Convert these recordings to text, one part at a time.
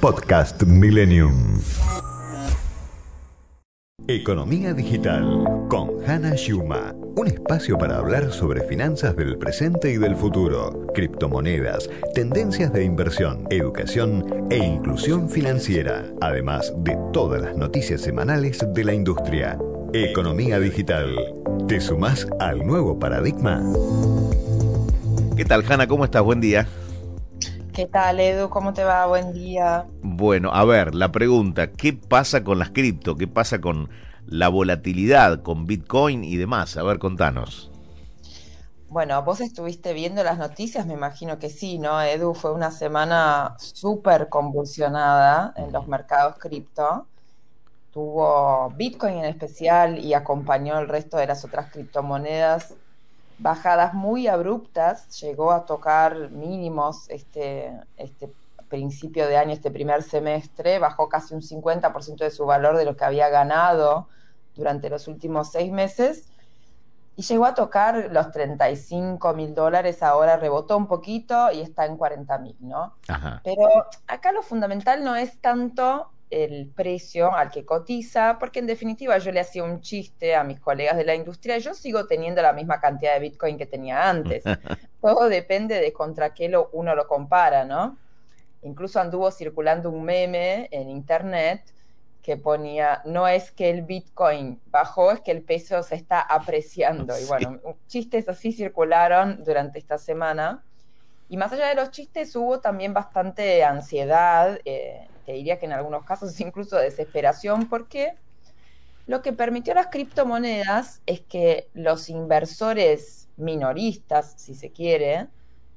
Podcast Millennium. Economía Digital con Hannah Schuma. Un espacio para hablar sobre finanzas del presente y del futuro, criptomonedas, tendencias de inversión, educación e inclusión financiera, además de todas las noticias semanales de la industria. Economía Digital. ¿Te sumás al nuevo paradigma? ¿Qué tal, Hanna? ¿Cómo estás? Buen día. ¿Qué tal, Edu? ¿Cómo te va? Buen día. Bueno, a ver, la pregunta, ¿qué pasa con las cripto? ¿Qué pasa con la volatilidad, con Bitcoin y demás? A ver, contanos. Bueno, vos estuviste viendo las noticias, me imagino que sí, ¿no? Edu, fue una semana súper convulsionada en los mercados cripto. Tuvo Bitcoin en especial y acompañó el resto de las otras criptomonedas bajadas muy abruptas, llegó a tocar mínimos este, este principio de año, este primer semestre, bajó casi un 50% de su valor de lo que había ganado durante los últimos seis meses y llegó a tocar los 35 mil dólares, ahora rebotó un poquito y está en 40 mil, ¿no? Pero acá lo fundamental no es tanto el precio al que cotiza, porque en definitiva yo le hacía un chiste a mis colegas de la industria, yo sigo teniendo la misma cantidad de Bitcoin que tenía antes. Todo depende de contra qué lo, uno lo compara, ¿no? Incluso anduvo circulando un meme en internet que ponía, no es que el Bitcoin bajó, es que el peso se está apreciando. Y bueno, chistes así circularon durante esta semana. Y más allá de los chistes, hubo también bastante ansiedad. Eh, te diría que en algunos casos incluso desesperación, porque lo que permitió las criptomonedas es que los inversores minoristas, si se quiere,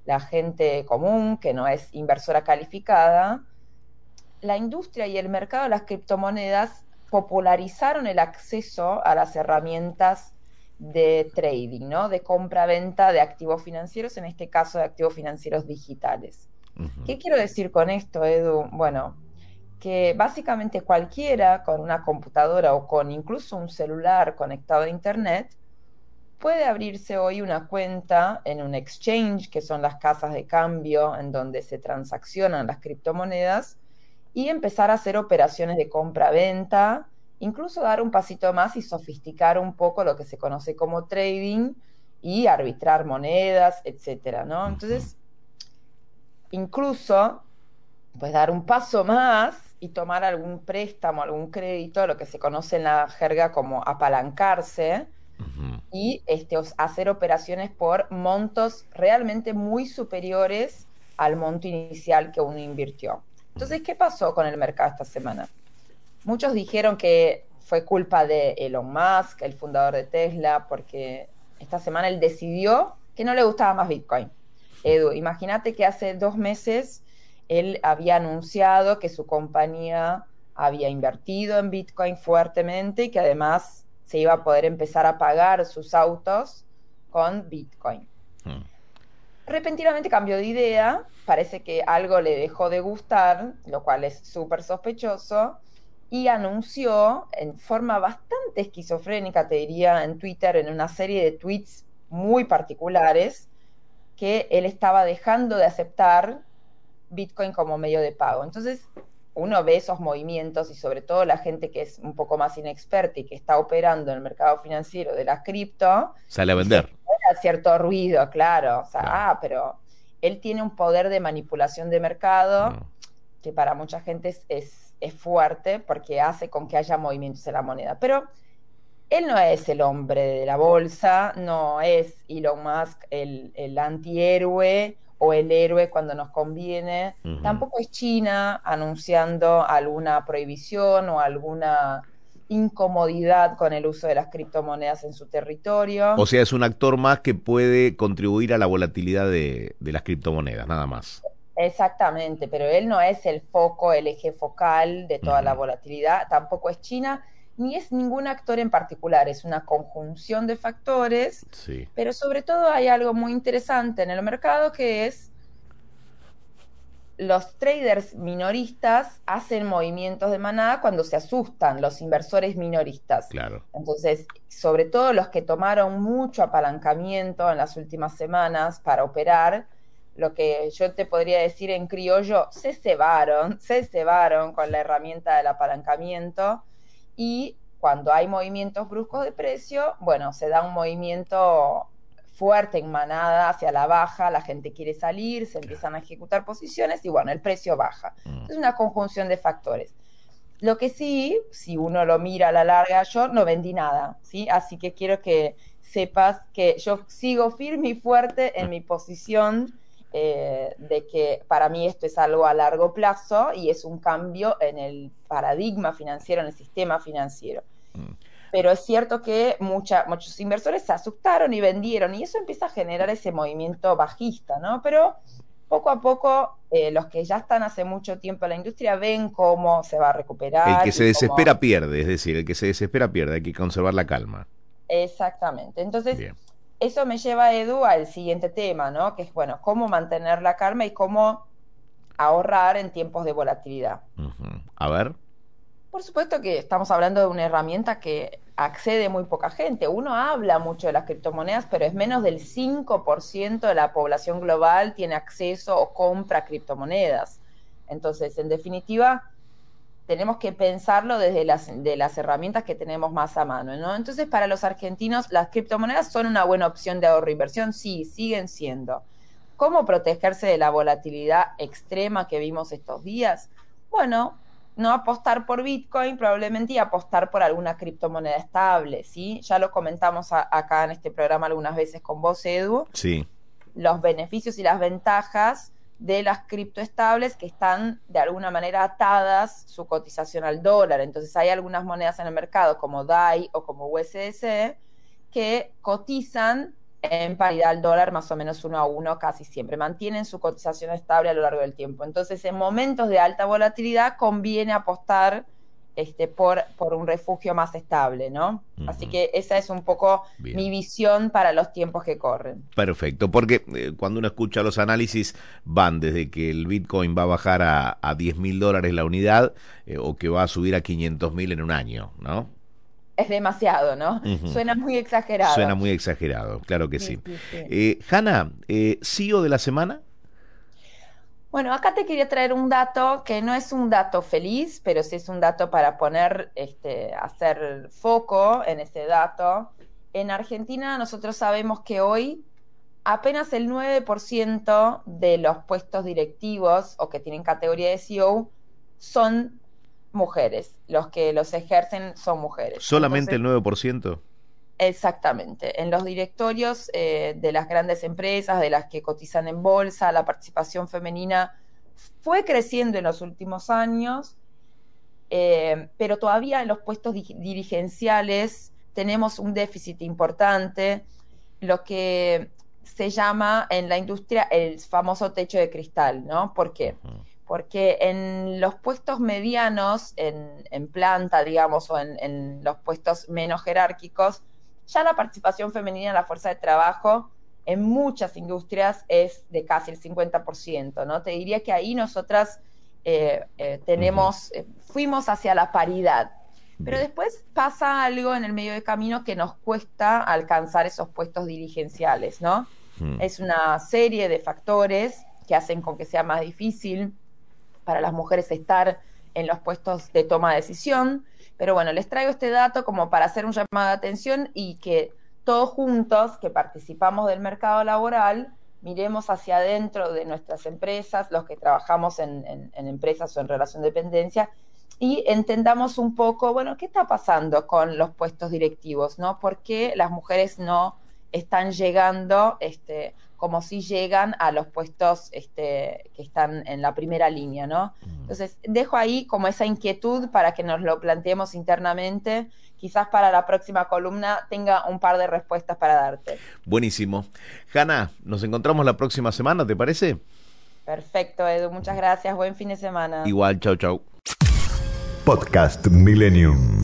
la gente común que no es inversora calificada, la industria y el mercado de las criptomonedas popularizaron el acceso a las herramientas de trading, ¿no? De compra-venta de activos financieros, en este caso de activos financieros digitales. ¿Qué quiero decir con esto, Edu? Bueno, que básicamente cualquiera con una computadora o con incluso un celular conectado a Internet puede abrirse hoy una cuenta en un exchange, que son las casas de cambio en donde se transaccionan las criptomonedas, y empezar a hacer operaciones de compra-venta, incluso dar un pasito más y sofisticar un poco lo que se conoce como trading y arbitrar monedas, etcétera, ¿no? Entonces, incluso, pues dar un paso más y tomar algún préstamo, algún crédito, lo que se conoce en la jerga como apalancarse, y este, hacer operaciones por montos realmente muy superiores al monto inicial que uno invirtió. Entonces, ¿qué pasó con el mercado esta semana? Muchos dijeron que fue culpa de Elon Musk, el fundador de Tesla, porque esta semana él decidió que no le gustaba más Bitcoin. Edu, imagínate que hace dos meses él había anunciado que su compañía había invertido en Bitcoin fuertemente y que además se iba a poder empezar a pagar sus autos con Bitcoin. Hmm. Repentinamente cambió de idea, parece que algo le dejó de gustar, lo cual es súper sospechoso, y anunció en forma bastante esquizofrénica, te diría, en Twitter, en una serie de tweets muy particulares, que él estaba dejando de aceptar Bitcoin como medio de pago. Entonces, uno ve esos movimientos y sobre todo la gente que es un poco más inexperta y que está operando en el mercado financiero de la cripto. Sale a vender. Cierto ruido, claro. O sea, ah, pero él tiene un poder de manipulación de mercado que para mucha gente es, es, fuerte porque hace con que haya movimientos en la moneda. Pero él no es el hombre de la bolsa, no es Elon Musk el, el antihéroe o el héroe cuando nos conviene. Tampoco es China anunciando alguna prohibición o alguna incomodidad con el uso de las criptomonedas en su territorio. O sea, es un actor más que puede contribuir a la volatilidad de, las criptomonedas, nada más. Exactamente, pero él no es el foco, el eje focal de toda la volatilidad, tampoco es China, ni es ningún actor en particular, es una conjunción de factores, Sí. pero sobre todo hay algo muy interesante en el mercado que es los traders minoristas hacen movimientos de manada cuando se asustan, los inversores minoristas. Claro. Entonces, sobre todo los que tomaron mucho apalancamiento en las últimas semanas para operar, lo que yo te podría decir en criollo, se cebaron, se cebaron con la herramienta del apalancamiento y cuando hay movimientos bruscos de precio, bueno, se da un movimiento fuerte en manada hacia la baja, la gente quiere salir, se empiezan a ejecutar posiciones y bueno, el precio baja. Mm. Es una conjunción de factores. Lo que sí, si uno lo mira a la larga, yo no vendí nada, ¿sí? Así que quiero que sepas que yo sigo firme y fuerte en mi posición eh, de que para mí esto es algo a largo plazo y es un cambio en el paradigma financiero, en el sistema financiero. Mm. Pero es cierto que mucha, muchos inversores se asustaron y vendieron y eso empieza a generar ese movimiento bajista, ¿no? Pero poco a poco eh, los que ya están hace mucho tiempo en la industria ven cómo se va a recuperar. El que se cómo- desespera pierde, es decir, el que se desespera pierde, hay que conservar la calma. Exactamente. Entonces, Bien. Eso me lleva, Edu, al siguiente tema, ¿no? Que es, bueno, cómo mantener la calma y cómo ahorrar en tiempos de volatilidad. A ver. Por supuesto que estamos hablando de una herramienta que accede muy poca gente. Uno habla mucho de las criptomonedas, pero es menos del 5% de la población global tiene acceso o compra criptomonedas. Entonces, en definitiva, tenemos que pensarlo desde las, de las herramientas que tenemos más a mano, ¿no? Entonces, para los argentinos, las criptomonedas son una buena opción de ahorro e inversión, sí, siguen siendo. ¿Cómo protegerse de la volatilidad extrema que vimos estos días? Bueno, no apostar por Bitcoin probablemente y apostar por alguna criptomoneda estable, ¿sí? Ya lo comentamos a- acá en este programa algunas veces con vos, Edu, Sí. los beneficios y las ventajas de las criptoestables que están de alguna manera atadas su cotización al dólar. Entonces hay algunas monedas en el mercado como DAI o como USDC que cotizan en paridad al dólar más o menos uno a uno casi siempre, mantienen su cotización estable a lo largo del tiempo. Entonces en momentos de alta volatilidad conviene apostar este, por, por un refugio más estable, ¿no? Así que esa es un poco Bien. mi visión para los tiempos que corren. Perfecto, porque eh, cuando uno escucha los análisis van desde que el Bitcoin va a bajar a, a 10 mil dólares la unidad eh, o que va a subir a 500 mil en un año, ¿no? es demasiado, ¿no? Suena muy exagerado. Suena muy exagerado, claro que sí. Sí, sí, sí. Eh, Hanna, eh, CEO de la semana. Bueno, acá te quería traer un dato que no es un dato feliz, pero sí es un dato para poner, este, hacer foco en ese dato. En Argentina nosotros sabemos que hoy apenas el 9% de los puestos directivos o que tienen categoría de CEO son mujeres. Los que los ejercen son mujeres. Solamente Entonces, el 9%. Exactamente. En los directorios eh, de las grandes empresas, de las que cotizan en bolsa, la participación femenina fue creciendo en los últimos años, eh, pero todavía en los puestos di- dirigenciales tenemos un déficit importante, lo que se llama en la industria el famoso techo de cristal, ¿no? ¿Por qué? Porque en los puestos medianos, en, en planta, digamos, o en, en los puestos menos jerárquicos, ya la participación femenina en la fuerza de trabajo en muchas industrias es de casi el 50%, ¿no? Te diría que ahí nosotras eh, eh, tenemos, eh, fuimos hacia la paridad, pero después pasa algo en el medio de camino que nos cuesta alcanzar esos puestos dirigenciales, ¿no? Mm. Es una serie de factores que hacen con que sea más difícil para las mujeres estar en los puestos de toma de decisión. Pero bueno, les traigo este dato como para hacer un llamado de atención y que todos juntos que participamos del mercado laboral miremos hacia adentro de nuestras empresas, los que trabajamos en, empresas o en relación de dependencia, y entendamos un poco, bueno, ¿qué está pasando con los puestos directivos? ¿no? ¿Por qué las mujeres no están llegando este, como si llegan a los puestos este, que están en la primera línea, ¿no? Entonces, dejo ahí como esa inquietud para que nos lo planteemos internamente. Quizás para la próxima columna tenga un par de respuestas para darte. Buenísimo. Hanna, nos encontramos la próxima semana, ¿te parece? Perfecto, Edu, muchas gracias. Buen fin de semana. Igual, chau, chau. Podcast Millennium.